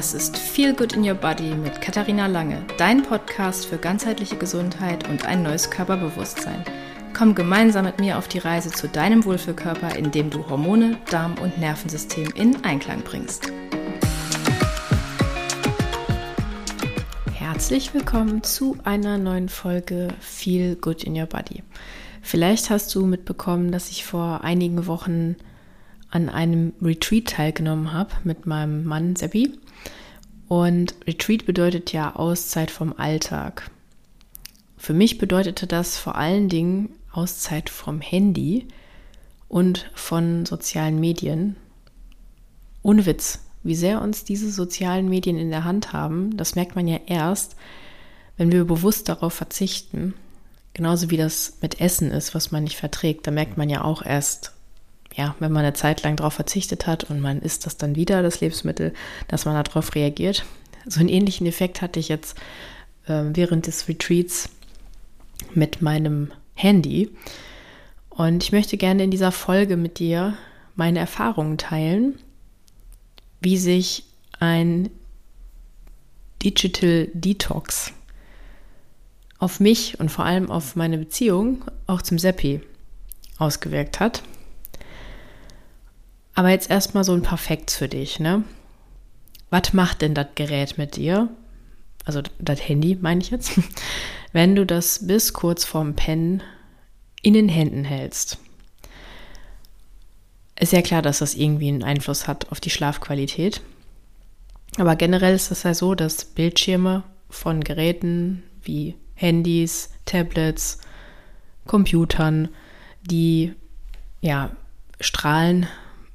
Das ist Feel Good in Your Body mit Katharina Lange, dein Podcast für ganzheitliche Gesundheit und ein neues Körperbewusstsein. Komm gemeinsam mit mir auf die Reise zu deinem Wohlfühlkörper, indem du Hormone, Darm und Nervensystem in Einklang bringst. Herzlich willkommen zu einer neuen Folge Feel Good in Your Body. Vielleicht hast du mitbekommen, dass ich vor einigen Wochen an einem Retreat teilgenommen habe mit meinem Mann Seppi. Und Retreat bedeutet ja Auszeit vom Alltag. Für mich bedeutete das vor allen Dingen Auszeit vom Handy und von sozialen Medien. Ohne Witz, wie sehr uns diese sozialen Medien in der Hand haben, das merkt man ja erst, wenn wir bewusst darauf verzichten. Genauso wie das mit Essen ist, was man nicht verträgt. Da merkt man ja auch erst, ja, wenn man eine Zeit lang darauf verzichtet hat und man isst das dann wieder, das Lebensmittel, dass man darauf reagiert. So einen ähnlichen Effekt hatte ich jetzt äh, während des Retreats mit meinem Handy. Und ich möchte gerne in dieser Folge mit dir meine Erfahrungen teilen, wie sich ein Digital Detox auf mich und vor allem auf meine Beziehung auch zum Seppi ausgewirkt hat. Aber jetzt erstmal so ein paar Facts für dich, ne? Was macht denn das Gerät mit dir? Also das Handy meine ich jetzt. Wenn du das bis kurz vorm Pennen in den Händen hältst. Ist ja klar, dass das irgendwie einen Einfluss hat auf die Schlafqualität. Aber generell ist es ja so, dass Bildschirme von Geräten wie Handys, Tablets, Computern, die ja strahlen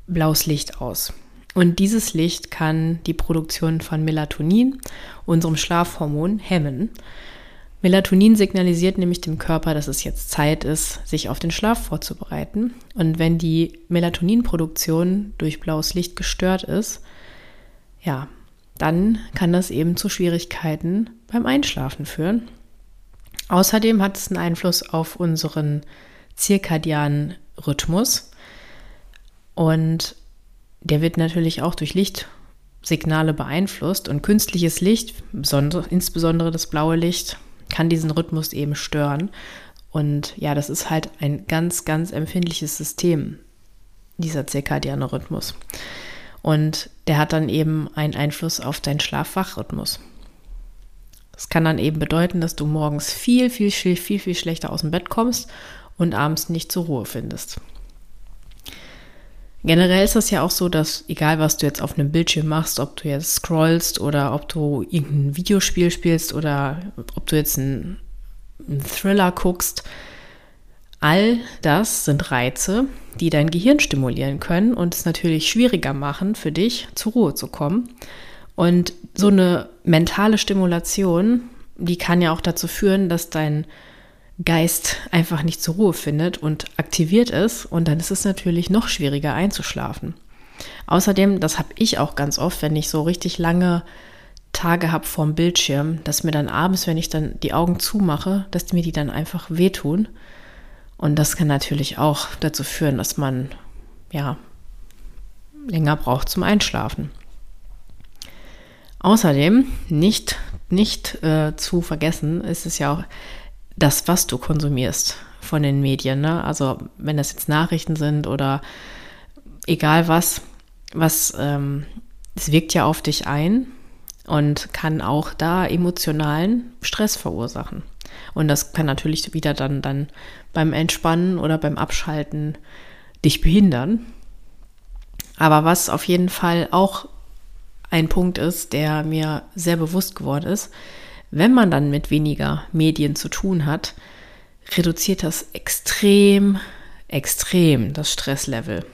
blaues Licht aus. Und dieses Licht kann die Produktion von Melatonin, unserem Schlafhormon, hemmen. Melatonin signalisiert nämlich dem Körper, dass es jetzt Zeit ist, sich auf den Schlaf vorzubereiten. Und wenn die Melatoninproduktion durch blaues Licht gestört ist, ja, dann kann das eben zu Schwierigkeiten beim Einschlafen führen. Außerdem hat es einen Einfluss auf unseren zirkadianen Rhythmus. Und der wird natürlich auch durch Lichtsignale beeinflusst und künstliches Licht, insbesondere das blaue Licht, kann diesen Rhythmus eben stören. Und ja, das ist halt ein ganz, ganz empfindliches System, dieser zirkadiane Rhythmus. Und der hat dann eben einen Einfluss auf deinen Schlaf-Wach-Rhythmus. Das kann dann eben bedeuten, dass du morgens viel, viel, viel, viel, viel schlechter aus dem Bett kommst und abends nicht zur Ruhe findest. Generell ist es ja auch so, dass egal was du jetzt auf einem Bildschirm machst, ob du jetzt scrollst oder ob du irgendein Videospiel spielst oder ob du jetzt einen, einen Thriller guckst, all das sind Reize, die dein Gehirn stimulieren können und es natürlich schwieriger machen für dich, zur Ruhe zu kommen. Und so eine mentale Stimulation, die kann ja auch dazu führen, dass dein Geist einfach nicht zur Ruhe findet und aktiviert ist. Und dann ist es natürlich noch schwieriger einzuschlafen. Außerdem, das habe ich auch ganz oft, wenn ich so richtig lange Tage habe vorm Bildschirm, dass mir dann abends, wenn ich dann die Augen zumache, dass mir die dann einfach wehtun. Und das kann natürlich auch dazu führen, dass man ja länger braucht zum Einschlafen. Außerdem, nicht, nicht äh, zu vergessen, ist es ja auch das, was du konsumierst von den Medien. Ne? Also wenn das jetzt Nachrichten sind oder egal was, was ähm, es wirkt ja auf dich ein und kann auch da emotionalen Stress verursachen. Und das kann natürlich wieder dann, dann beim Entspannen oder beim Abschalten dich behindern. Aber was auf jeden Fall auch ein Punkt ist, der mir sehr bewusst geworden ist, wenn man dann mit weniger Medien zu tun hat, reduziert das extrem, extrem das Stresslevel.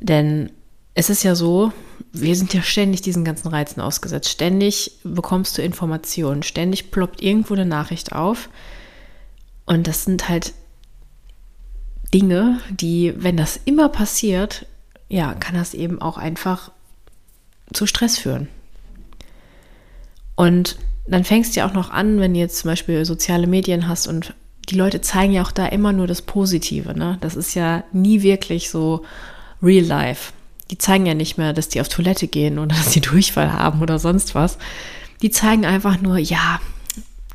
Denn es ist ja so, wir sind ja ständig diesen ganzen Reizen ausgesetzt. Ständig bekommst du Informationen, ständig ploppt irgendwo eine Nachricht auf. Und das sind halt Dinge, die, wenn das immer passiert, ja, kann das eben auch einfach zu Stress führen. Und dann fängst du ja auch noch an, wenn du jetzt zum Beispiel soziale Medien hast und die Leute zeigen ja auch da immer nur das Positive. Ne? Das ist ja nie wirklich so real life. die zeigen ja nicht mehr, dass die auf Toilette gehen oder dass sie Durchfall haben oder sonst was. Die zeigen einfach nur, ja,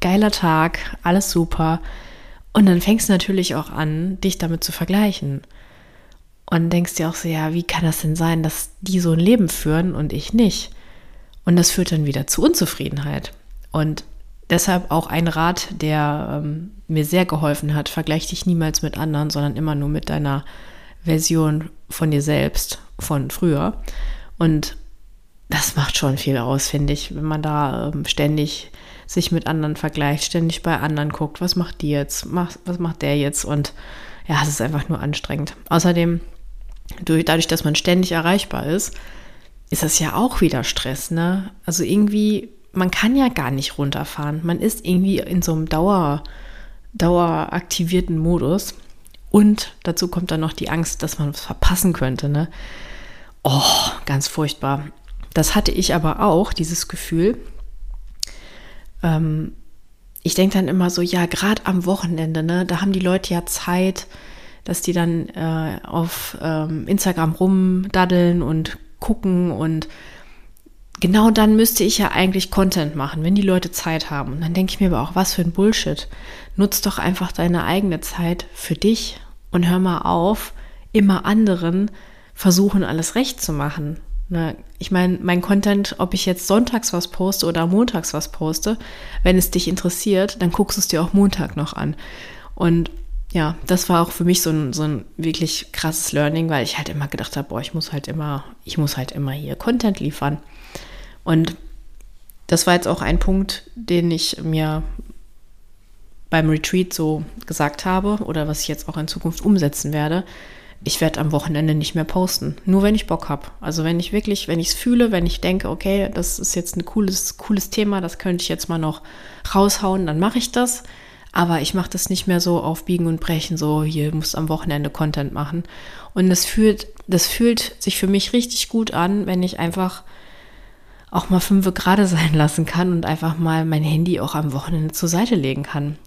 geiler Tag, alles super. Und dann fängst du natürlich auch an, dich damit zu vergleichen. Und denkst dir auch so, ja, wie kann das denn sein, dass die so ein Leben führen und ich nicht? Und das führt dann wieder zu Unzufriedenheit. Und deshalb auch ein Rat, der ähm, mir sehr geholfen hat, vergleich dich niemals mit anderen, sondern immer nur mit deiner Version von dir selbst, von früher. Und das macht schon viel aus, finde ich, wenn man da ähm, ständig sich mit anderen vergleicht, ständig bei anderen guckt, was macht die jetzt, was macht der jetzt und ja, es ist einfach nur anstrengend. Außerdem, dadurch, dass man ständig erreichbar ist, ist das ja auch wieder Stress, ne? Also irgendwie, man kann ja gar nicht runterfahren. Man ist irgendwie in so einem Dauer, daueraktivierten Modus. Und dazu kommt dann noch die Angst, dass man was verpassen könnte, ne? Oh, ganz furchtbar. Das hatte ich aber auch, dieses Gefühl. Ähm, ich denke dann immer so, ja, gerade am Wochenende, ne, da haben die Leute ja Zeit, dass die dann äh, auf ähm, Instagram rumdaddeln und gucken und genau dann müsste ich ja eigentlich Content machen, wenn die Leute Zeit haben. Und dann denke ich mir aber auch, was für ein Bullshit. Nutz doch einfach deine eigene Zeit für dich und hör mal auf, immer anderen versuchen, alles recht zu machen. Ne? Ich meine, mein Content, ob ich jetzt sonntags was poste oder montags was poste, wenn es dich interessiert, dann guckst du es dir auch Montag noch an. Und ja, das war auch für mich so ein, so ein wirklich krasses Learning, weil ich halt immer gedacht habe, boah, ich muss halt immer, ich muss halt immer hier Content liefern. Und das war jetzt auch ein Punkt, den ich mir beim Retreat so gesagt habe oder was ich jetzt auch in Zukunft umsetzen werde, ich werde am Wochenende nicht mehr posten. Nur wenn ich Bock habe. Also wenn ich wirklich, wenn ich es fühle, wenn ich denke, okay, das ist jetzt ein cooles, cooles Thema, das könnte ich jetzt mal noch raushauen, dann mache ich das. Aber ich mache das nicht mehr so auf Biegen und Brechen, so hier musst am Wochenende Content machen. Und das fühlt, das fühlt sich für mich richtig gut an, wenn ich einfach auch mal fünf gerade sein lassen kann und einfach mal mein Handy auch am Wochenende zur Seite legen kann.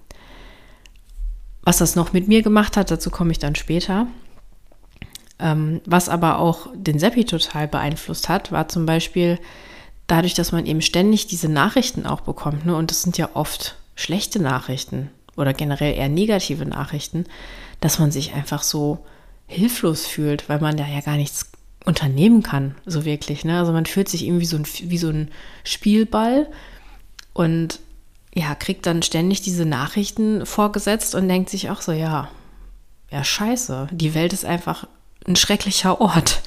Was das noch mit mir gemacht hat, dazu komme ich dann später. Ähm, was aber auch den Seppi total beeinflusst hat, war zum Beispiel dadurch, dass man eben ständig diese Nachrichten auch bekommt. Ne? Und das sind ja oft schlechte Nachrichten oder generell eher negative Nachrichten, dass man sich einfach so hilflos fühlt, weil man da ja gar nichts unternehmen kann, so wirklich. Ne? Also man fühlt sich irgendwie so ein, wie so ein Spielball und ja, kriegt dann ständig diese Nachrichten vorgesetzt und denkt sich auch so, ja, ja, scheiße, die Welt ist einfach ein schrecklicher Ort.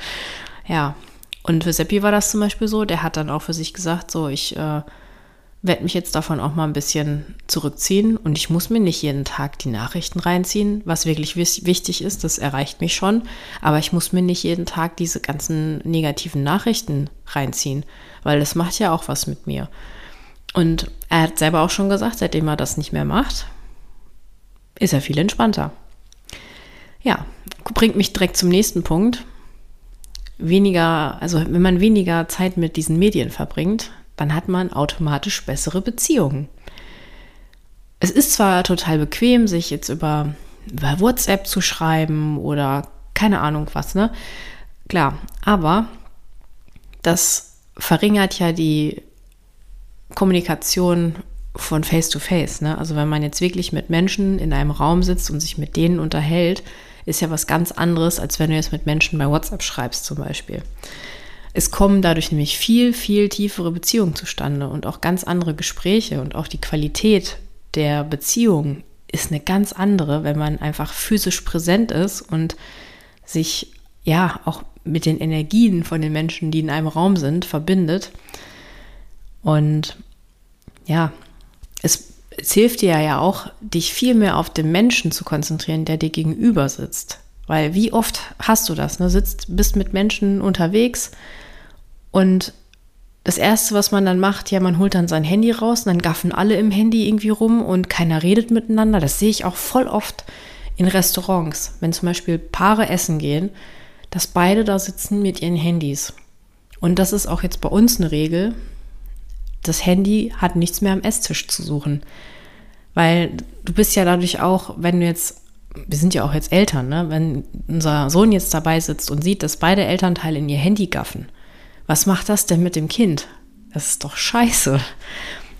Ja, und für Seppi war das zum Beispiel so, der hat dann auch für sich gesagt, so, ich äh, werde mich jetzt davon auch mal ein bisschen zurückziehen und ich muss mir nicht jeden Tag die Nachrichten reinziehen, was wirklich wichtig ist, das erreicht mich schon, aber ich muss mir nicht jeden Tag diese ganzen negativen Nachrichten reinziehen, weil das macht ja auch was mit mir. Und er hat selber auch schon gesagt, seitdem er das nicht mehr macht, ist er viel entspannter. Ja, bringt mich direkt zum nächsten Punkt. Weniger, also wenn man weniger Zeit mit diesen Medien verbringt, dann hat man automatisch bessere Beziehungen. Es ist zwar total bequem, sich jetzt über, über WhatsApp zu schreiben oder keine Ahnung was, ne? Klar, aber das verringert ja die Kommunikation von Face to Face. Ne? Also wenn man jetzt wirklich mit Menschen in einem Raum sitzt und sich mit denen unterhält, ist ja was ganz anderes, als wenn du jetzt mit Menschen bei WhatsApp schreibst zum Beispiel. Es kommen dadurch nämlich viel, viel tiefere Beziehungen zustande und auch ganz andere Gespräche und auch die Qualität der Beziehung ist eine ganz andere, wenn man einfach physisch präsent ist und sich ja auch mit den Energien von den Menschen, die in einem Raum sind, verbindet. Und ja, es es hilft dir ja auch, dich viel mehr auf den Menschen zu konzentrieren, der dir gegenüber sitzt. Weil wie oft hast du das? Ne? Sitzt, bist mit Menschen unterwegs und das Erste, was man dann macht, ja, man holt dann sein Handy raus und dann gaffen alle im Handy irgendwie rum und keiner redet miteinander. Das sehe ich auch voll oft in Restaurants, wenn zum Beispiel Paare essen gehen, dass beide da sitzen mit ihren Handys. Und das ist auch jetzt bei uns eine Regel, das Handy hat nichts mehr am Esstisch zu suchen. Weil du bist ja dadurch auch, wenn du jetzt wir sind ja auch jetzt Eltern, ne? wenn unser Sohn jetzt dabei sitzt und sieht, dass beide Elternteile in ihr Handy gaffen, was macht das denn mit dem Kind? Das ist doch scheiße.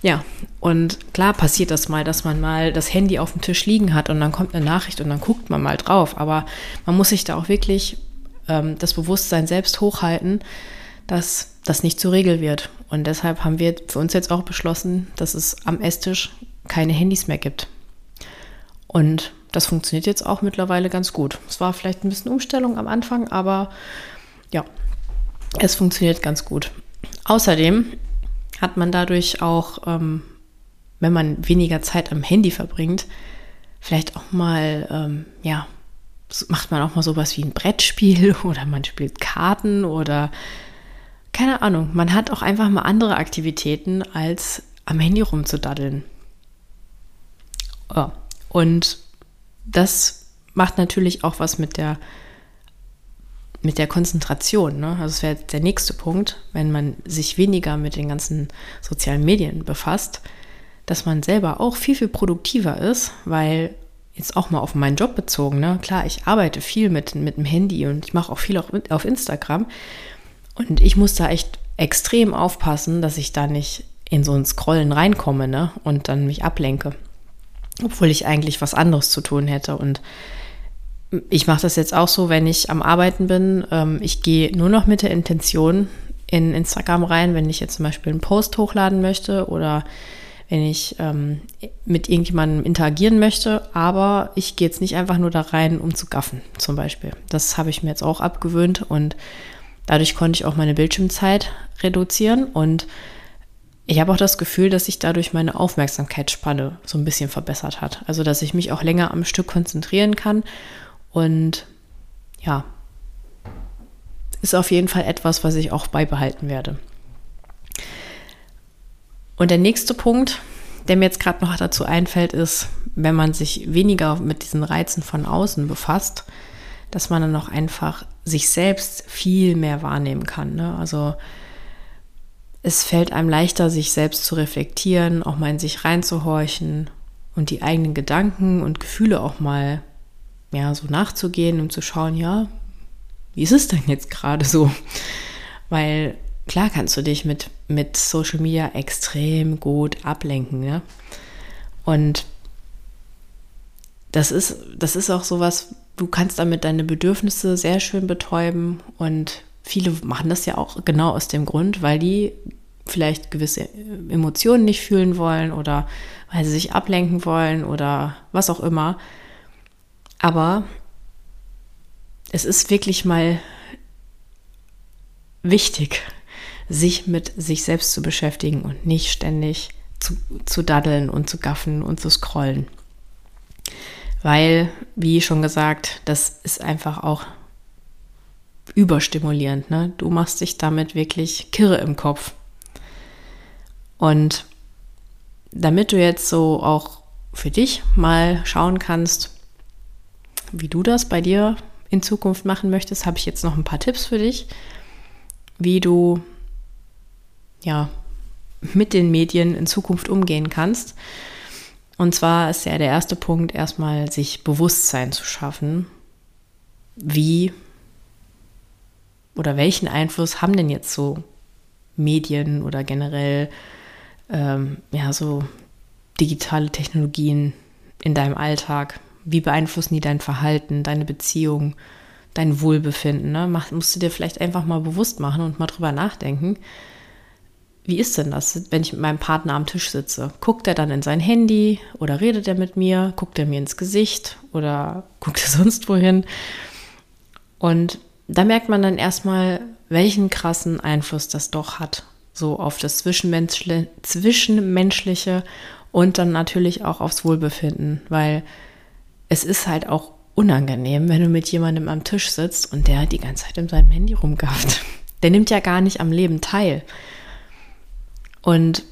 Ja, und klar passiert das mal, dass man mal das Handy auf dem Tisch liegen hat und dann kommt eine Nachricht und dann guckt man mal drauf. Aber man muss sich da auch wirklich ähm, das Bewusstsein selbst hochhalten, dass das nicht zur Regel wird. Und deshalb haben wir für uns jetzt auch beschlossen, dass es am Esstisch keine Handys mehr gibt. Und das funktioniert jetzt auch mittlerweile ganz gut. Es war vielleicht ein bisschen Umstellung am Anfang, aber ja, es funktioniert ganz gut. Außerdem hat man dadurch auch, ähm, wenn man weniger Zeit am Handy verbringt, vielleicht auch mal, ähm, ja, macht man auch mal sowas wie ein Brettspiel oder man spielt Karten oder keine Ahnung. Man hat auch einfach mal andere Aktivitäten, als am Handy rumzudaddeln. Ja. Und das macht natürlich auch was mit der mit der Konzentration. Ne? Also das wäre der nächste Punkt, wenn man sich weniger mit den ganzen sozialen Medien befasst, dass man selber auch viel, viel produktiver ist, weil jetzt auch mal auf meinen Job bezogen, ne? klar, ich arbeite viel mit, mit dem Handy und ich mache auch viel auf, auf Instagram und ich muss da echt extrem aufpassen, dass ich da nicht in so ein Scrollen reinkomme ne? und dann mich ablenke obwohl ich eigentlich was anderes zu tun hätte. Und ich mache das jetzt auch so, wenn ich am Arbeiten bin. Ähm, ich gehe nur noch mit der Intention in Instagram rein, wenn ich jetzt zum Beispiel einen Post hochladen möchte oder wenn ich ähm, mit irgendjemandem interagieren möchte, aber ich gehe jetzt nicht einfach nur da rein, um zu gaffen, zum Beispiel. Das habe ich mir jetzt auch abgewöhnt und dadurch konnte ich auch meine Bildschirmzeit reduzieren und ich habe auch das Gefühl, dass sich dadurch meine Aufmerksamkeitsspanne so ein bisschen verbessert hat. Also, dass ich mich auch länger am Stück konzentrieren kann. Und ja, ist auf jeden Fall etwas, was ich auch beibehalten werde. Und der nächste Punkt, der mir jetzt gerade noch dazu einfällt, ist, wenn man sich weniger mit diesen Reizen von außen befasst, dass man dann auch einfach sich selbst viel mehr wahrnehmen kann. Ne? Also es fällt einem leichter, sich selbst zu reflektieren, auch mal in sich reinzuhorchen und die eigenen Gedanken und Gefühle auch mal ja, so nachzugehen und zu schauen, ja, wie ist es denn jetzt gerade so? Weil klar kannst du dich mit, mit Social Media extrem gut ablenken, ne? Und das ist, das ist auch sowas, du kannst damit deine Bedürfnisse sehr schön betäuben und viele machen das ja auch genau aus dem Grund, weil die vielleicht gewisse Emotionen nicht fühlen wollen oder weil sie sich ablenken wollen oder was auch immer. Aber es ist wirklich mal wichtig, sich mit sich selbst zu beschäftigen und nicht ständig zu, zu daddeln und zu gaffen und zu scrollen. Weil, wie schon gesagt, das ist einfach auch überstimulierend. Ne? Du machst dich damit wirklich kirre im Kopf. Und damit du jetzt so auch für dich mal schauen kannst, wie du das bei dir in Zukunft machen möchtest, habe ich jetzt noch ein paar Tipps für dich, wie du ja mit den Medien in Zukunft umgehen kannst. Und zwar ist ja der erste Punkt erstmal, sich Bewusstsein zu schaffen, wie oder welchen Einfluss haben denn jetzt so Medien oder generell ähm, ja so digitale Technologien in deinem Alltag? Wie beeinflussen die dein Verhalten, deine Beziehung, dein Wohlbefinden? Ne? Mach, musst du dir vielleicht einfach mal bewusst machen und mal drüber nachdenken. Wie ist denn das, wenn ich mit meinem Partner am Tisch sitze? Guckt er dann in sein Handy oder redet er mit mir? Guckt er mir ins Gesicht oder guckt er sonst wohin? Und da merkt man dann erstmal, welchen krassen Einfluss das doch hat, so auf das Zwischenmenschliche, Zwischenmenschliche und dann natürlich auch aufs Wohlbefinden, weil es ist halt auch unangenehm, wenn du mit jemandem am Tisch sitzt und der die ganze Zeit in seinem Handy rumgafft. Der nimmt ja gar nicht am Leben teil. Und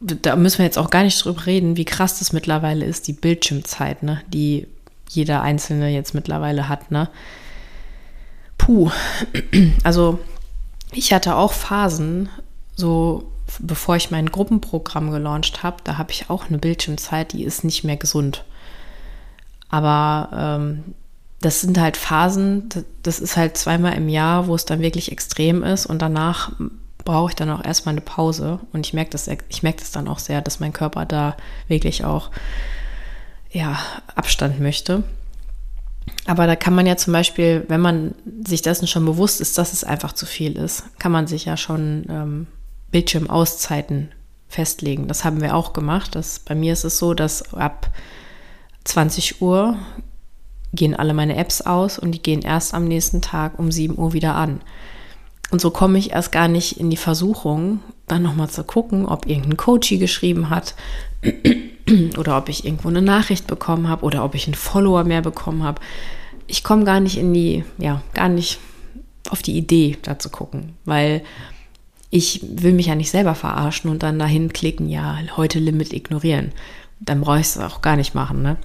da müssen wir jetzt auch gar nicht drüber reden, wie krass das mittlerweile ist, die Bildschirmzeit, ne, die jeder Einzelne jetzt mittlerweile hat, ne? Puh. Also ich hatte auch Phasen, so bevor ich mein Gruppenprogramm gelauncht habe, da habe ich auch eine Bildschirmzeit, die ist nicht mehr gesund. Aber ähm, das sind halt Phasen, das ist halt zweimal im Jahr, wo es dann wirklich extrem ist und danach brauche ich dann auch erstmal eine Pause und ich merke das, ich merke das dann auch sehr, dass mein Körper da wirklich auch ja, Abstand möchte. Aber da kann man ja zum Beispiel, wenn man sich dessen schon bewusst ist, dass es einfach zu viel ist, kann man sich ja schon ähm, Bildschirmauszeiten festlegen. Das haben wir auch gemacht. Das, bei mir ist es so, dass ab 20 Uhr gehen alle meine Apps aus und die gehen erst am nächsten Tag um 7 Uhr wieder an. Und so komme ich erst gar nicht in die Versuchung, dann nochmal zu gucken, ob irgendein Coachie geschrieben hat oder ob ich irgendwo eine Nachricht bekommen habe oder ob ich einen Follower mehr bekommen habe. Ich komme gar nicht in die, ja, gar nicht auf die Idee, da zu gucken, weil ich will mich ja nicht selber verarschen und dann dahin klicken, ja, heute Limit ignorieren. Dann brauche ich es auch gar nicht machen, ne?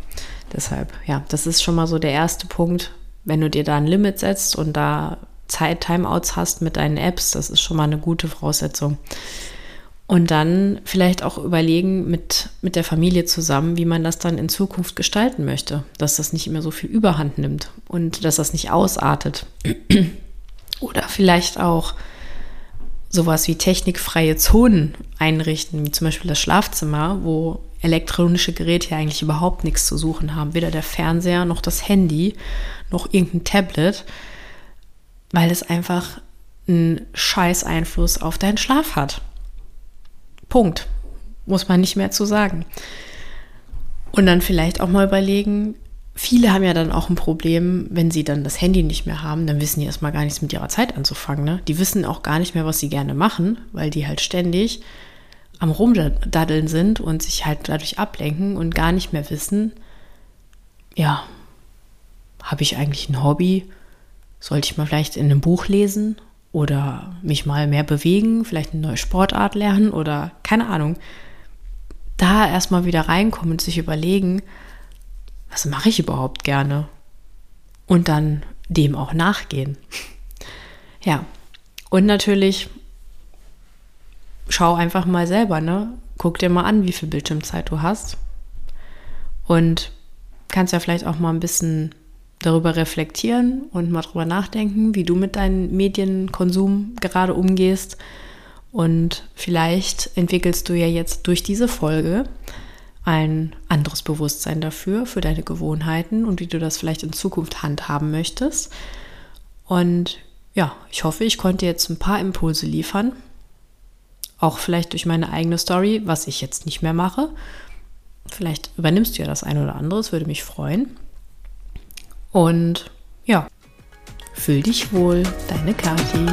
Deshalb, ja, das ist schon mal so der erste Punkt. Wenn du dir da ein Limit setzt und da Zeit, Timeouts hast mit deinen Apps, das ist schon mal eine gute Voraussetzung. Und dann vielleicht auch überlegen mit, mit der Familie zusammen, wie man das dann in Zukunft gestalten möchte, dass das nicht immer so viel Überhand nimmt und dass das nicht ausartet. Oder vielleicht auch sowas wie technikfreie Zonen einrichten, wie zum Beispiel das Schlafzimmer, wo elektronische Geräte ja eigentlich überhaupt nichts zu suchen haben. Weder der Fernseher noch das Handy noch irgendein Tablet, weil es einfach einen scheiß Einfluss auf deinen Schlaf hat. Punkt. Muss man nicht mehr zu sagen. Und dann vielleicht auch mal überlegen, viele haben ja dann auch ein Problem, wenn sie dann das Handy nicht mehr haben, dann wissen die erstmal gar nichts mit ihrer Zeit anzufangen. Ne? Die wissen auch gar nicht mehr, was sie gerne machen, weil die halt ständig am Rumdaddeln sind und sich halt dadurch ablenken und gar nicht mehr wissen, ja, habe ich eigentlich ein Hobby? Sollte ich mal vielleicht in einem Buch lesen oder mich mal mehr bewegen, vielleicht eine neue Sportart lernen oder keine Ahnung. Da erstmal wieder reinkommen und sich überlegen, was mache ich überhaupt gerne? Und dann dem auch nachgehen. ja, und natürlich schau einfach mal selber, ne? Guck dir mal an, wie viel Bildschirmzeit du hast. Und kannst ja vielleicht auch mal ein bisschen darüber reflektieren und mal drüber nachdenken, wie du mit deinem Medienkonsum gerade umgehst. Und vielleicht entwickelst du ja jetzt durch diese Folge ein anderes Bewusstsein dafür, für deine Gewohnheiten und wie du das vielleicht in Zukunft handhaben möchtest. Und ja, ich hoffe, ich konnte jetzt ein paar Impulse liefern, auch vielleicht durch meine eigene Story, was ich jetzt nicht mehr mache. Vielleicht übernimmst du ja das eine oder andere, es würde mich freuen. Und ja, fühl dich wohl, deine Kathi.